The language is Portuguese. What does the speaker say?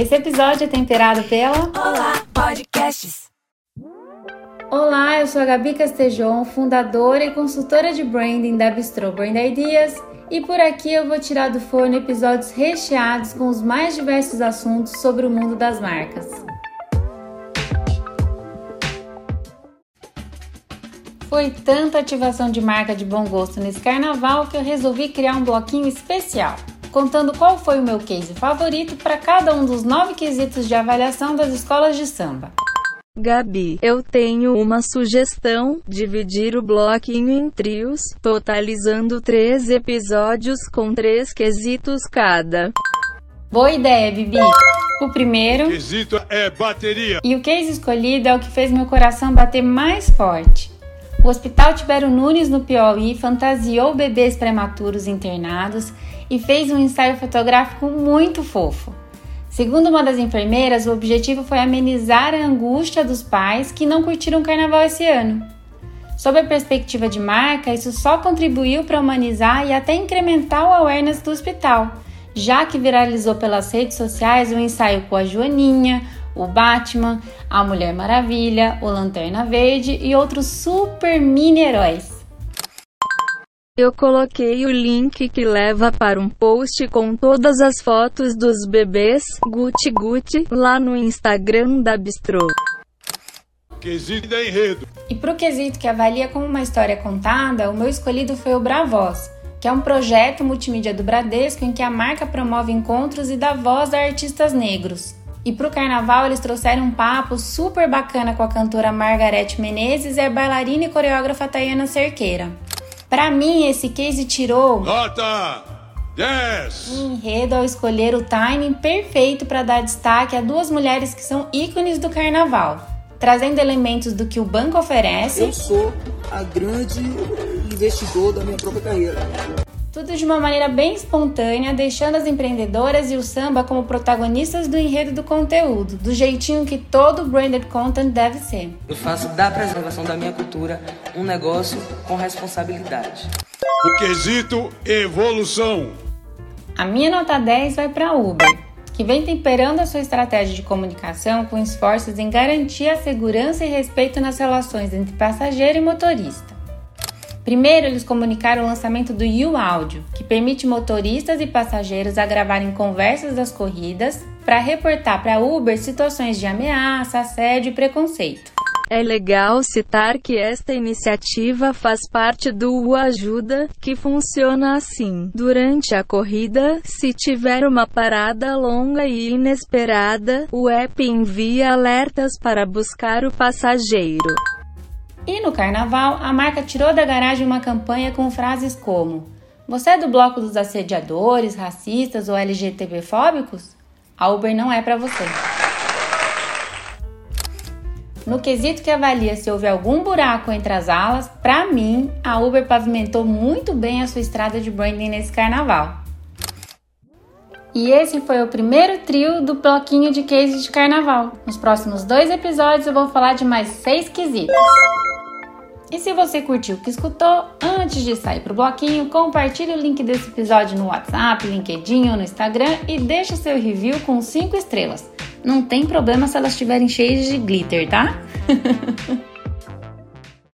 Esse episódio é temperado pela Olá Podcasts. Olá, eu sou a Gabi Castejon, fundadora e consultora de branding da Bistro Brand Ideas, e por aqui eu vou tirar do forno episódios recheados com os mais diversos assuntos sobre o mundo das marcas. Foi tanta ativação de marca de bom gosto nesse carnaval que eu resolvi criar um bloquinho especial contando qual foi o meu case favorito para cada um dos nove quesitos de avaliação das escolas de samba. Gabi, eu tenho uma sugestão: dividir o bloquinho em trios, totalizando três episódios com três quesitos cada. Boa ideia, Bibi! O primeiro. O quesito é bateria. E o case escolhido é o que fez meu coração bater mais forte. O Hospital Tibério Nunes, no Piauí, fantasiou bebês prematuros internados e fez um ensaio fotográfico muito fofo. Segundo uma das enfermeiras, o objetivo foi amenizar a angústia dos pais que não curtiram o carnaval esse ano. Sob a perspectiva de marca, isso só contribuiu para humanizar e até incrementar o awareness do hospital, já que viralizou pelas redes sociais o ensaio com a Joaninha, o Batman, a Mulher Maravilha, o Lanterna Verde e outros super mini heróis. Eu coloquei o link que leva para um post com todas as fotos dos bebês Gucci Gucci lá no Instagram da Bistrô. Quesito é enredo. E para o quesito que avalia como uma história contada, o meu escolhido foi o Bravoz, que é um projeto multimídia do Bradesco em que a marca promove encontros e dá voz a artistas negros. E para o carnaval eles trouxeram um papo super bacana com a cantora Margarete Menezes e a bailarina e coreógrafa Tayana Cerqueira. Para mim, esse case tirou Nota 10. um enredo ao escolher o timing perfeito para dar destaque a duas mulheres que são ícones do carnaval, trazendo elementos do que o banco oferece. Eu sou a grande investidor da minha própria carreira. Tudo de uma maneira bem espontânea, deixando as empreendedoras e o samba como protagonistas do enredo do conteúdo, do jeitinho que todo branded content deve ser. Eu faço da preservação da minha cultura um negócio com responsabilidade. O quesito evolução. A minha nota 10 vai para a Uber, que vem temperando a sua estratégia de comunicação com esforços em garantir a segurança e respeito nas relações entre passageiro e motorista. Primeiro, eles comunicaram o lançamento do U Audio, que permite motoristas e passageiros a gravarem conversas das corridas para reportar para Uber situações de ameaça, assédio e preconceito. É legal citar que esta iniciativa faz parte do U Ajuda, que funciona assim. Durante a corrida, se tiver uma parada longa e inesperada, o app envia alertas para buscar o passageiro. E no carnaval, a marca tirou da garagem uma campanha com frases como: Você é do bloco dos assediadores, racistas ou LGTB-fóbicos? A Uber não é para você. No quesito que avalia se houve algum buraco entre as alas, para mim, a Uber pavimentou muito bem a sua estrada de branding nesse carnaval. E esse foi o primeiro trio do bloquinho de case de carnaval. Nos próximos dois episódios eu vou falar de mais seis quesitos. E se você curtiu o que escutou, antes de sair pro bloquinho, compartilhe o link desse episódio no WhatsApp, LinkedIn ou no Instagram e deixe seu review com 5 estrelas. Não tem problema se elas estiverem cheias de glitter, tá?